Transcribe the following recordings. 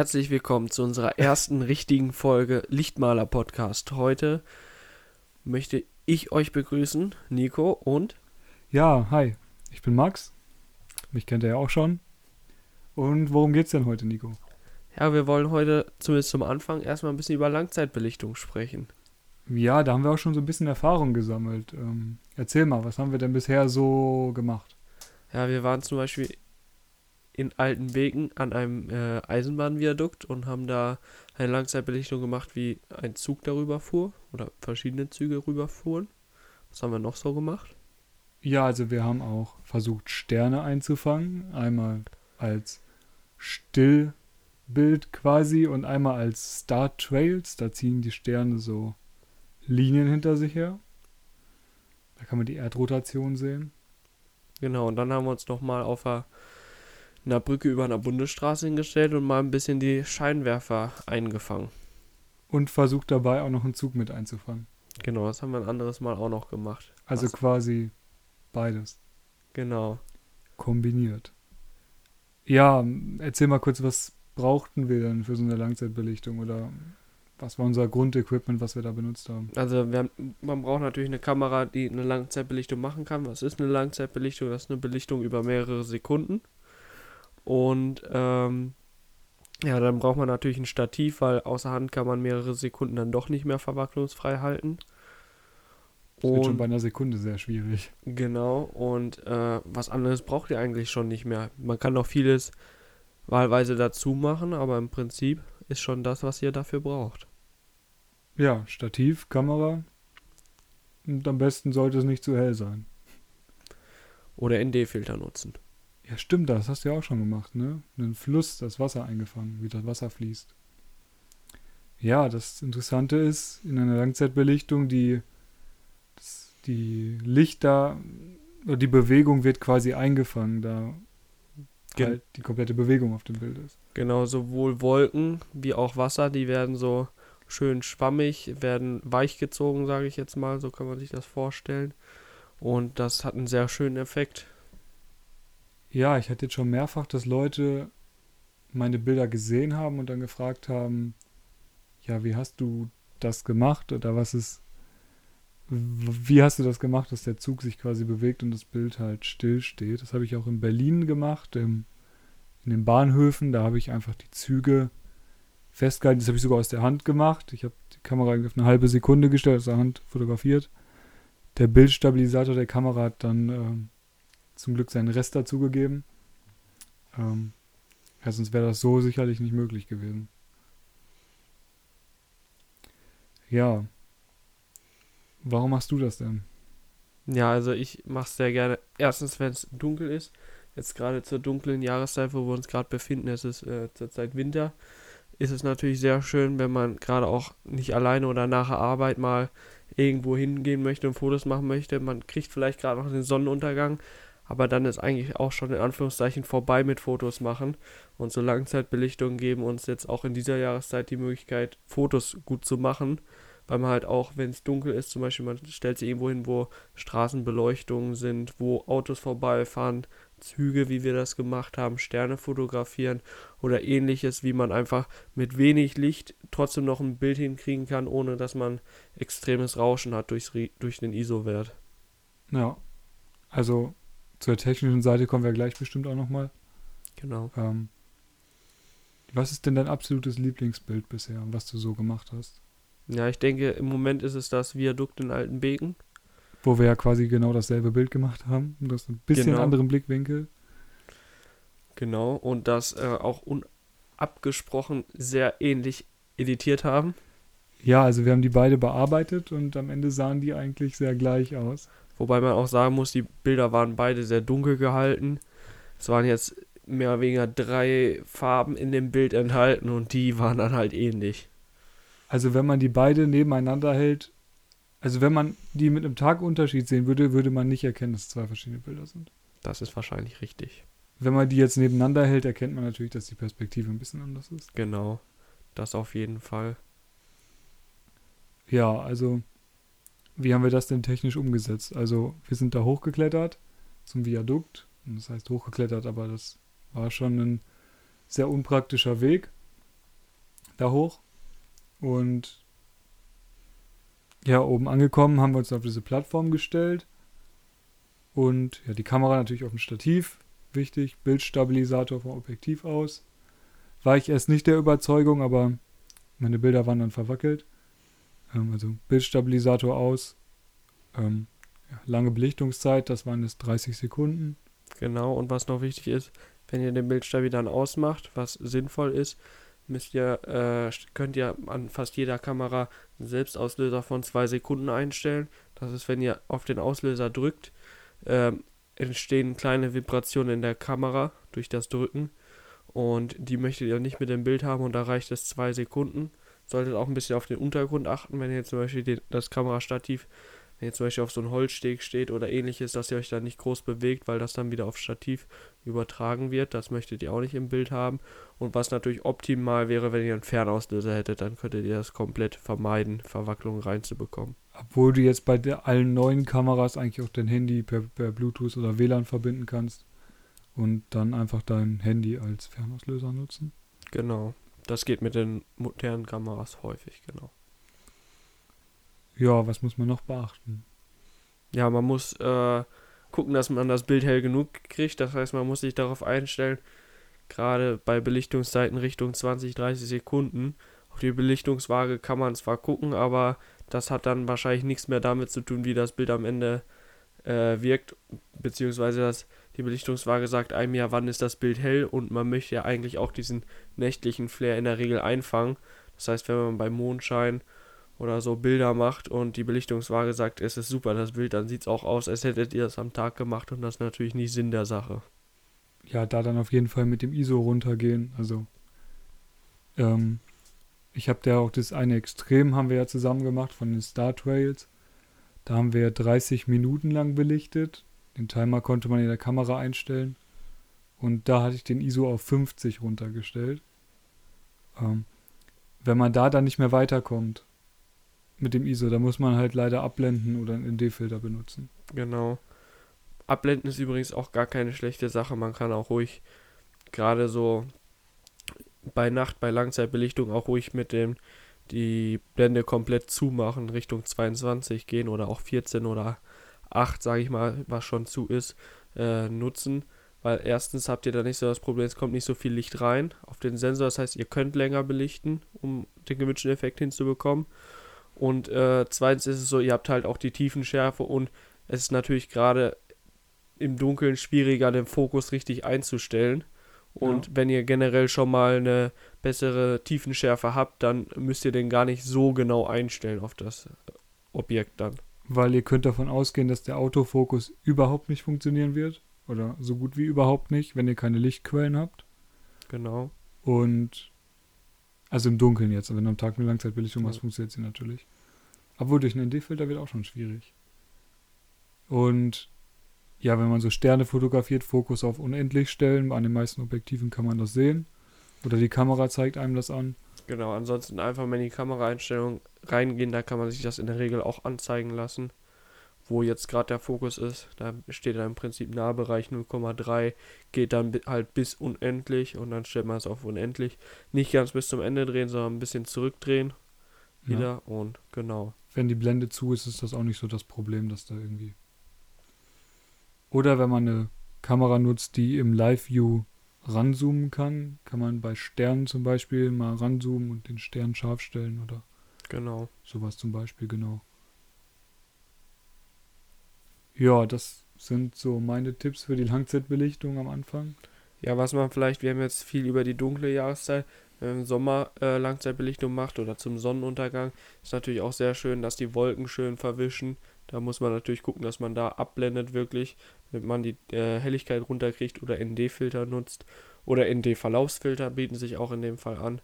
Herzlich willkommen zu unserer ersten richtigen Folge Lichtmaler Podcast. Heute möchte ich euch begrüßen, Nico und Ja, hi, ich bin Max. Mich kennt ihr ja auch schon. Und worum geht's denn heute, Nico? ja, wir wollen heute zumindest zum Anfang erstmal ein bisschen über Langzeitbelichtung sprechen. Ja, da haben wir auch schon so ein bisschen Erfahrung gesammelt. Ähm, erzähl mal, was haben wir denn bisher so gemacht? Ja, wir waren zum Beispiel in Altenbeken an einem äh, Eisenbahnviadukt und haben da eine Langzeitbelichtung gemacht, wie ein Zug darüber fuhr oder verschiedene Züge rüberfuhren. Was haben wir noch so gemacht? Ja, also wir haben auch versucht, Sterne einzufangen. Einmal als Stillbild quasi und einmal als Star Trails. Da ziehen die Sterne so Linien hinter sich her. Da kann man die Erdrotation sehen. Genau, und dann haben wir uns nochmal auf einer, einer Brücke über einer Bundesstraße hingestellt und mal ein bisschen die Scheinwerfer eingefangen. Und versucht dabei auch noch einen Zug mit einzufangen. Genau, das haben wir ein anderes Mal auch noch gemacht. Also Was? quasi beides Genau. kombiniert. Ja, erzähl mal kurz, was brauchten wir denn für so eine Langzeitbelichtung oder was war unser Grundequipment, was wir da benutzt haben? Also wir haben, man braucht natürlich eine Kamera, die eine Langzeitbelichtung machen kann. Was ist eine Langzeitbelichtung? Das ist eine Belichtung über mehrere Sekunden. Und ähm, ja, dann braucht man natürlich ein Stativ, weil außer Hand kann man mehrere Sekunden dann doch nicht mehr verwacklungsfrei halten. Das wird schon bei Und einer Sekunde sehr schwierig. genau, und äh, was anderes braucht ihr eigentlich schon nicht mehr. Man kann noch vieles wahlweise dazu machen, aber im Prinzip ist schon das, was ihr dafür braucht. Ja, Stativ, Kamera. Und am besten sollte es nicht zu hell sein. Oder ND-Filter nutzen. Ja, stimmt, das hast du ja auch schon gemacht, ne? Einen Fluss, das Wasser eingefangen, wie das Wasser fließt. Ja, das Interessante ist, in einer Langzeitbelichtung, die, das, die Lichter, oder die Bewegung wird quasi eingefangen, da Gen- halt die komplette Bewegung auf dem Bild ist. Genau, sowohl Wolken wie auch Wasser, die werden so schön schwammig, werden weich gezogen, sage ich jetzt mal, so kann man sich das vorstellen. Und das hat einen sehr schönen Effekt. Ja, ich hatte jetzt schon mehrfach, dass Leute meine Bilder gesehen haben und dann gefragt haben, ja, wie hast du das gemacht oder was ist, wie hast du das gemacht, dass der Zug sich quasi bewegt und das Bild halt still steht. Das habe ich auch in Berlin gemacht, im, in den Bahnhöfen, da habe ich einfach die Züge festgehalten, das habe ich sogar aus der Hand gemacht. Ich habe die Kamera auf eine halbe Sekunde gestellt, aus der Hand fotografiert. Der Bildstabilisator der Kamera hat dann ähm, zum Glück seinen Rest dazugegeben. Ähm, ja, sonst wäre das so sicherlich nicht möglich gewesen. Ja. Warum machst du das denn? Ja, also ich mache es sehr gerne. Erstens, wenn es dunkel ist. Jetzt gerade zur dunklen Jahreszeit, wo wir uns gerade befinden, es ist äh, zurzeit Winter, ist es natürlich sehr schön, wenn man gerade auch nicht alleine oder nach der Arbeit mal irgendwo hingehen möchte und Fotos machen möchte. Man kriegt vielleicht gerade noch den Sonnenuntergang, aber dann ist eigentlich auch schon in Anführungszeichen vorbei mit Fotos machen. Und so Langzeitbelichtungen geben uns jetzt auch in dieser Jahreszeit die Möglichkeit, Fotos gut zu machen weil man halt auch, wenn es dunkel ist, zum Beispiel, man stellt sich irgendwo hin, wo Straßenbeleuchtungen sind, wo Autos vorbeifahren, Züge, wie wir das gemacht haben, Sterne fotografieren oder ähnliches, wie man einfach mit wenig Licht trotzdem noch ein Bild hinkriegen kann, ohne dass man extremes Rauschen hat durchs, durch den ISO-Wert. Ja. Also zur technischen Seite kommen wir gleich bestimmt auch nochmal. Genau. Ähm, was ist denn dein absolutes Lieblingsbild bisher, was du so gemacht hast? Ja, ich denke, im Moment ist es das Viadukt in Altenbeken. Wo wir ja quasi genau dasselbe Bild gemacht haben. Du hast ein bisschen Genau. anderen Blickwinkel. Genau. Und das äh, auch unabgesprochen sehr ähnlich editiert haben. Ja, also wir haben die beide bearbeitet und am Ende sahen die eigentlich sehr gleich aus. Wobei man auch sagen muss, die Bilder waren beide sehr dunkel gehalten. Es waren jetzt mehr oder weniger drei Farben in dem Bild enthalten und die waren dann halt ähnlich. Also wenn man die beide nebeneinander hält, also wenn man die mit einem Tagunterschied sehen würde, würde man nicht erkennen, dass es zwei verschiedene Bilder sind. Das ist wahrscheinlich richtig. Wenn man die jetzt nebeneinander hält, erkennt man natürlich, dass die Perspektive ein bisschen anders ist. Genau. Das auf jeden Fall. Ja, also wie haben wir das denn technisch umgesetzt? Also wir sind da hochgeklettert zum Viadukt. Das heißt hochgeklettert, aber das war schon ein sehr unpraktischer Weg. da hoch. Und ja, oben angekommen haben wir uns auf diese Plattform gestellt. Und ja, die Kamera natürlich auf dem Stativ. Wichtig. Bildstabilisator vom Objektiv aus. War ich erst nicht der Überzeugung, aber meine Bilder waren dann verwackelt. Ähm, also Bildstabilisator aus. Ähm, ja, lange Belichtungszeit, das waren jetzt 30 Sekunden. Genau, und was noch wichtig ist, wenn ihr den Bildstabi dann ausmacht, was sinnvoll ist, müsst ihr, äh, könnt ihr an fast jeder Kamera einen Selbstauslöser von zwei Sekunden einstellen. Das ist, wenn ihr auf den Auslöser drückt, äh, entstehen kleine Vibrationen in der Kamera durch das Drücken. Und die möchtet ihr nicht mit dem Bild haben und da reicht es zwei Sekunden. Solltet auch ein bisschen auf den Untergrund achten, wenn ihr zum Beispiel den, das Kamerastativ wenn ihr zum Beispiel auf so einem Holzsteg steht oder ähnliches, dass ihr euch da nicht groß bewegt, weil das dann wieder aufs Stativ übertragen wird. Das möchtet ihr auch nicht im Bild haben. Und was natürlich optimal wäre, wenn ihr einen Fernauslöser hättet, dann könntet ihr das komplett vermeiden, Verwacklungen reinzubekommen. Obwohl du jetzt bei der, allen neuen Kameras eigentlich auch dein Handy per, per Bluetooth oder WLAN verbinden kannst und dann einfach dein Handy als Fernauslöser nutzen. Genau. Das geht mit den modernen Kameras häufig, genau. Ja, was muss man noch beachten? Ja, man muss äh, gucken, dass man das Bild hell genug kriegt. Das heißt, man muss sich darauf einstellen, gerade bei Belichtungszeiten Richtung 20, 30 Sekunden. Auf die Belichtungswaage kann man zwar gucken, aber das hat dann wahrscheinlich nichts mehr damit zu tun, wie das Bild am Ende äh, wirkt, beziehungsweise dass die Belichtungswaage sagt einem ja, wann ist das Bild hell und man möchte ja eigentlich auch diesen nächtlichen Flair in der Regel einfangen. Das heißt, wenn man bei Mondschein oder so Bilder macht und die Belichtungswaage sagt, es ist super, das Bild, dann sieht es auch aus, als hättet ihr das am Tag gemacht und das ist natürlich nicht Sinn der Sache. Ja, da dann auf jeden Fall mit dem ISO runtergehen. Also, ähm, ich habe ja auch das eine Extrem, haben wir ja zusammen gemacht von den Star Trails. Da haben wir 30 Minuten lang belichtet. Den Timer konnte man in der Kamera einstellen. Und da hatte ich den ISO auf 50 runtergestellt. Ähm, wenn man da dann nicht mehr weiterkommt, mit dem ISO. Da muss man halt leider abblenden oder einen ND-Filter benutzen. Genau. Abblenden ist übrigens auch gar keine schlechte Sache. Man kann auch ruhig gerade so bei Nacht, bei Langzeitbelichtung auch ruhig mit dem die Blende komplett zumachen, Richtung 22 gehen oder auch 14 oder 8, sage ich mal, was schon zu ist, äh, nutzen. Weil erstens habt ihr da nicht so das Problem, es kommt nicht so viel Licht rein auf den Sensor. Das heißt, ihr könnt länger belichten, um den gewünschten Effekt hinzubekommen. Und äh, zweitens ist es so, ihr habt halt auch die Tiefenschärfe und es ist natürlich gerade im Dunkeln schwieriger, den Fokus richtig einzustellen. Und ja. wenn ihr generell schon mal eine bessere Tiefenschärfe habt, dann müsst ihr den gar nicht so genau einstellen auf das Objekt dann. Weil ihr könnt davon ausgehen, dass der Autofokus überhaupt nicht funktionieren wird. Oder so gut wie überhaupt nicht, wenn ihr keine Lichtquellen habt. Genau. Und also im Dunkeln jetzt, wenn du am Tag eine Langzeitbelichtung machst, ja. funktioniert sie natürlich. Obwohl durch einen ND-Filter wird auch schon schwierig. Und ja, wenn man so Sterne fotografiert, Fokus auf unendlich stellen. An den meisten Objektiven kann man das sehen. Oder die Kamera zeigt einem das an. Genau, ansonsten einfach mal in die Kameraeinstellung reingehen, da kann man sich das in der Regel auch anzeigen lassen wo jetzt gerade der Fokus ist. Da steht dann im Prinzip Nahbereich 0,3, geht dann halt bis unendlich und dann stellt man es auf unendlich. Nicht ganz bis zum Ende drehen, sondern ein bisschen zurückdrehen wieder ja. und genau. Wenn die Blende zu ist, ist das auch nicht so das Problem, dass da irgendwie. Oder wenn man eine Kamera nutzt, die im Live-View ranzoomen kann, kann man bei Sternen zum Beispiel mal ranzoomen und den Stern scharf stellen oder genau. sowas zum Beispiel, genau. Ja, das sind so meine Tipps für die Langzeitbelichtung am Anfang. Ja, was man vielleicht, wir haben jetzt viel über die dunkle Jahreszeit, wenn man im Sommer äh, Langzeitbelichtung macht oder zum Sonnenuntergang, ist natürlich auch sehr schön, dass die Wolken schön verwischen. Da muss man natürlich gucken, dass man da abblendet wirklich, damit man die äh, Helligkeit runterkriegt oder ND-Filter nutzt. Oder ND-Verlaufsfilter bieten sich auch in dem Fall an.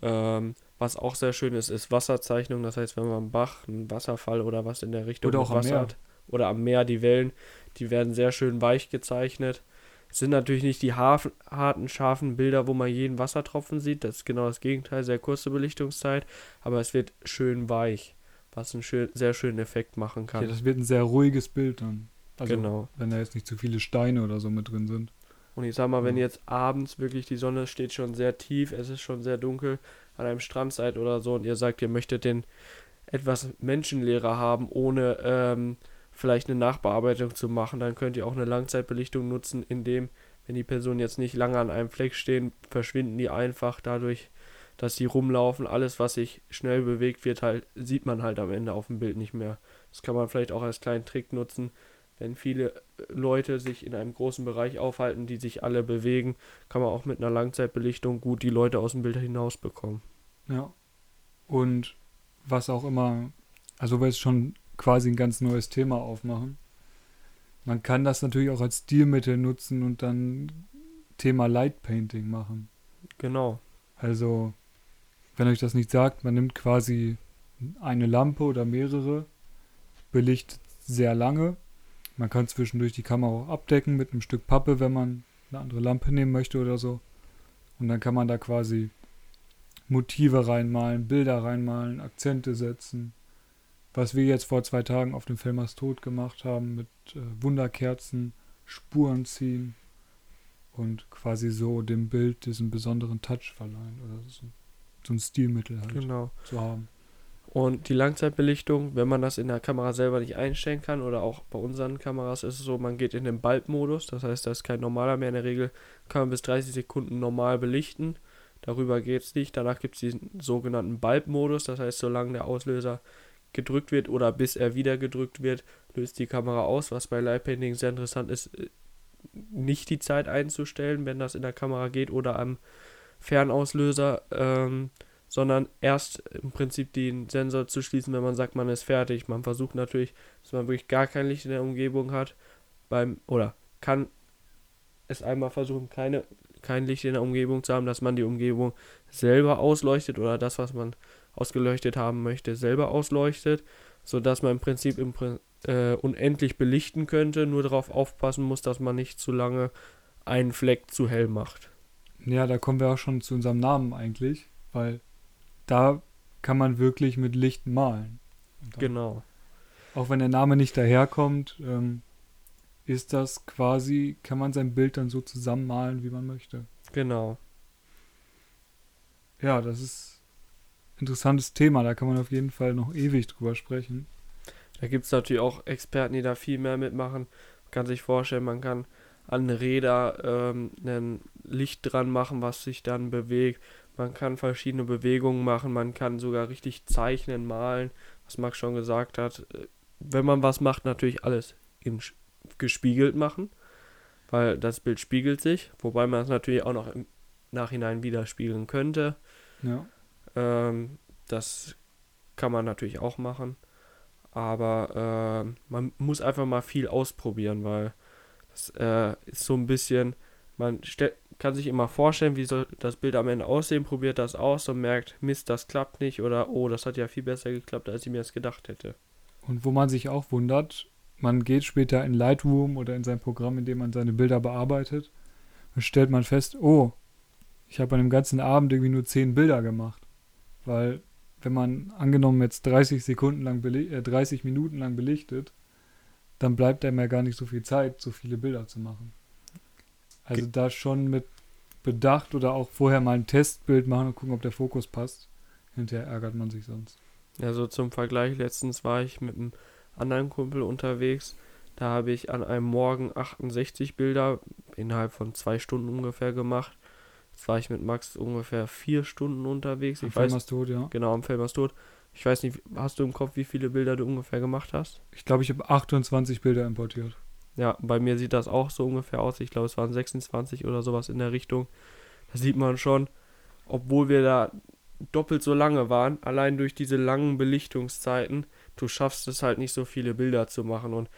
Ähm, was auch sehr schön ist, ist Wasserzeichnung. Das heißt, wenn man einen Bach, einen Wasserfall oder was in der Richtung oder auch Wasser hat, oder am Meer die Wellen, die werden sehr schön weich gezeichnet. Es sind natürlich nicht die harten, scharfen Bilder, wo man jeden Wassertropfen sieht. Das ist genau das Gegenteil, sehr kurze Belichtungszeit, aber es wird schön weich, was einen schön, sehr schönen Effekt machen kann. Ja, das wird ein sehr ruhiges Bild dann. Also, genau. Wenn da jetzt nicht zu viele Steine oder so mit drin sind. Und ich sag mal, wenn jetzt abends wirklich die Sonne steht schon sehr tief, es ist schon sehr dunkel, an einem Strand seid oder so und ihr sagt, ihr möchtet den etwas menschenleerer haben, ohne ähm, vielleicht eine Nachbearbeitung zu machen, dann könnt ihr auch eine Langzeitbelichtung nutzen, indem, wenn die Personen jetzt nicht lange an einem Fleck stehen, verschwinden die einfach dadurch, dass sie rumlaufen. Alles, was sich schnell bewegt wird, halt, sieht man halt am Ende auf dem Bild nicht mehr. Das kann man vielleicht auch als kleinen Trick nutzen. Wenn viele Leute sich in einem großen Bereich aufhalten, die sich alle bewegen, kann man auch mit einer Langzeitbelichtung gut die Leute aus dem Bild hinaus bekommen. Ja. Und was auch immer, also wir jetzt schon quasi ein ganz neues Thema aufmachen. Man kann das natürlich auch als Stilmittel nutzen und dann Thema Light Painting machen. Genau. Also, wenn euch das nicht sagt, man nimmt quasi eine Lampe oder mehrere, belichtet sehr lange. Man kann zwischendurch die Kamera auch abdecken mit einem Stück Pappe, wenn man eine andere Lampe nehmen möchte oder so. Und dann kann man da quasi Motive reinmalen, Bilder reinmalen, Akzente setzen. Was wir jetzt vor zwei Tagen auf dem Filmers Tod gemacht haben mit äh, Wunderkerzen, Spuren ziehen und quasi so dem Bild diesen besonderen Touch verleihen oder so, so ein Stilmittel halt Genau. zu haben. Und die Langzeitbelichtung, wenn man das in der Kamera selber nicht einstellen kann oder auch bei unseren Kameras ist es so, man geht in den Bulb-Modus, das heißt, das ist kein normaler mehr. In der Regel kann man bis 30 Sekunden normal belichten. Darüber geht es nicht. Danach gibt es diesen sogenannten Bulb-Modus, das heißt, solange der Auslöser gedrückt wird oder bis er wieder gedrückt wird, löst die Kamera aus. Was bei Light Painting sehr interessant ist, äh, nicht die Zeit einzustellen, wenn das in der Kamera geht oder am Fernauslöser, ähm, sondern erst im Prinzip den Sensor zu schließen, wenn man sagt, man ist fertig. Man versucht natürlich, dass man wirklich gar kein Licht in der Umgebung hat, beim oder kann es einmal versuchen, keine, kein Licht in der Umgebung zu haben, dass man die Umgebung selber ausleuchtet oder das, was man ausgeleuchtet haben möchte, selber ausleuchtet, sodass man im Prinzip im, äh, unendlich belichten könnte, nur darauf aufpassen muss, dass man nicht zu lange einen Fleck zu hell macht. Ja, da kommen wir auch schon zu unserem Namen eigentlich, weil da kann man wirklich mit Licht malen. Genau. Auch wenn der Name nicht daherkommt, ähm, ist das quasi, kann man sein Bild dann so zusammenmalen, wie man möchte. Genau. Ja, das ist ein interessantes Thema, da kann man auf jeden Fall noch ewig drüber sprechen. Da gibt es natürlich auch Experten, die da viel mehr mitmachen. Man kann sich vorstellen, man kann an Räder ähm, ein Licht dran machen, was sich dann bewegt. Man kann verschiedene Bewegungen machen, man kann sogar richtig zeichnen, malen, was Max schon gesagt hat. Äh, Wenn man was macht, natürlich alles sch- gespiegelt machen, weil das Bild spiegelt sich, wobei man es natürlich auch noch im Nachhinein widerspiegeln könnte. Ja, Ähm, das kann man natürlich auch machen. Aber ähm, man muss einfach mal viel ausprobieren, weil das äh, ist so ein bisschen, man kann sich immer vorstellen, wie soll das Bild am Ende aussehen, probiert das aus und merkt, Mist, das klappt nicht oder oh, das hat ja viel besser geklappt, als ich mir das gedacht hätte. und wo man sich auch wundert, man geht später in Lightroom oder in sein Programm, in dem man seine Bilder bearbeitet, und stellt man fest, oh, ich habe an dem ganzen Abend irgendwie nur 10 Bilder gemacht. Weil, wenn man angenommen jetzt 30 Sekunden lang, äh, 30 Minuten lang belichtet, dann bleibt einem ja gar nicht so viel Zeit, so viele Bilder zu machen. Also da schon mit Bedacht oder auch vorher mal ein Testbild machen und gucken, ob der Fokus passt. Hinterher ärgert man sich sonst. Also zum Vergleich, letztens war ich mit einem anderen Kumpel unterwegs. Da habe ich an einem Morgen 68 Bilder innerhalb von zwei Stunden ungefähr gemacht. Jetzt war ich mit Max ungefähr vier Stunden unterwegs. Ich weiß, Film tot, ja. genau, am Film tot. Ich weiß nicht, hast du im Kopf, wie viele Bilder du ungefähr gemacht hast? Ich glaube, ich habe 28 Bilder importiert. Ja, bei mir sieht das auch so ungefähr aus. Ich glaube, es waren 26 oder sowas in der Richtung. Da sieht man schon, obwohl wir da doppelt so lange waren, allein durch diese langen Belichtungszeiten, du schaffst es halt nicht so viele Bilder zu machen und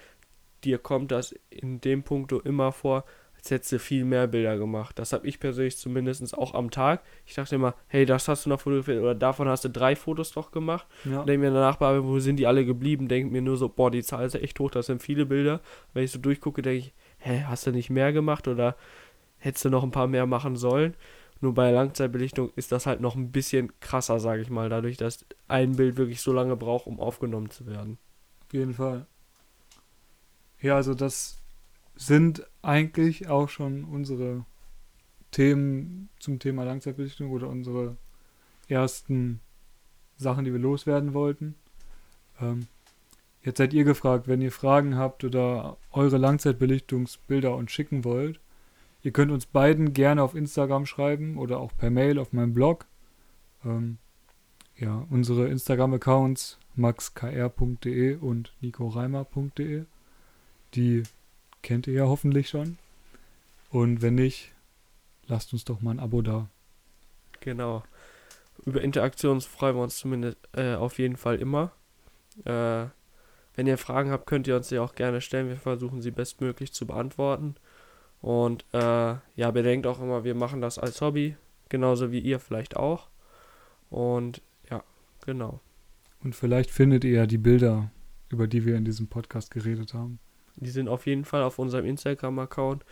dir kommt das in dem Punkt immer vor, als hättest du viel mehr Bilder gemacht. Das habe ich persönlich zumindest auch am Tag. Ich dachte immer, hey, das hast du noch fotografiert oder davon hast du drei Fotos doch gemacht. Ja. Denke mir danach, wo sind die alle geblieben? Denke mir nur so, boah, die Zahl ist echt hoch, das sind viele Bilder. Wenn ich so durchgucke, denke ich, hä, hast du nicht mehr gemacht oder hättest du noch ein paar mehr machen sollen? Nur bei Langzeitbelichtung ist das halt noch ein bisschen krasser, sage ich mal, dadurch, dass ein Bild wirklich so lange braucht, um aufgenommen zu werden. Auf jeden Fall. Ja, also das sind eigentlich auch schon unsere Themen zum Thema Langzeitbelichtung oder unsere ersten Sachen, die wir loswerden wollten. Ähm, jetzt seid ihr gefragt, wenn ihr Fragen habt oder eure Langzeitbelichtungsbilder uns schicken wollt. Ihr könnt uns beiden gerne auf Instagram schreiben oder auch per Mail auf meinem Blog. Ähm, ja, unsere Instagram-Accounts maxkr.de und nicoreimer.de. Die kennt ihr ja hoffentlich schon. Und wenn nicht, lasst uns doch mal ein Abo da. Genau. Über Interaktion freuen wir uns zumindest äh, auf jeden Fall immer. Äh, wenn ihr Fragen habt, könnt ihr uns sie auch gerne stellen. Wir versuchen sie bestmöglich zu beantworten. Und äh, ja, bedenkt auch immer, wir machen das als Hobby, genauso wie ihr vielleicht auch. Und ja, genau. Und vielleicht findet ihr ja die Bilder, über die wir in diesem Podcast geredet haben. Die sind auf jeden Fall auf unserem Instagram-Account.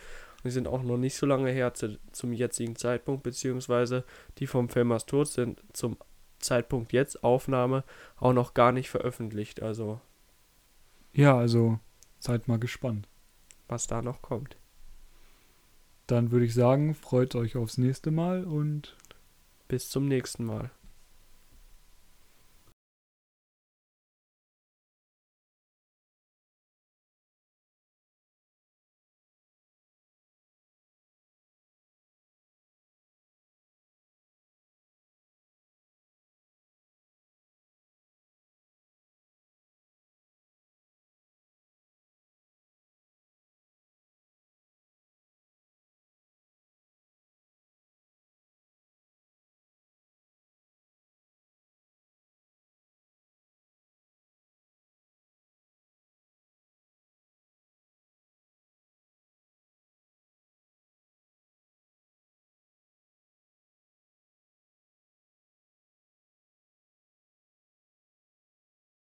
Die sind auch noch nicht so lange her zu, zum jetzigen Zeitpunkt, beziehungsweise die vom Filmers Tod sind zum Zeitpunkt jetzt Aufnahme auch noch gar nicht veröffentlicht. Also. Ja, also seid mal gespannt. Was da noch kommt. Dann würde ich sagen, freut euch aufs nächste Mal und bis zum nächsten Mal.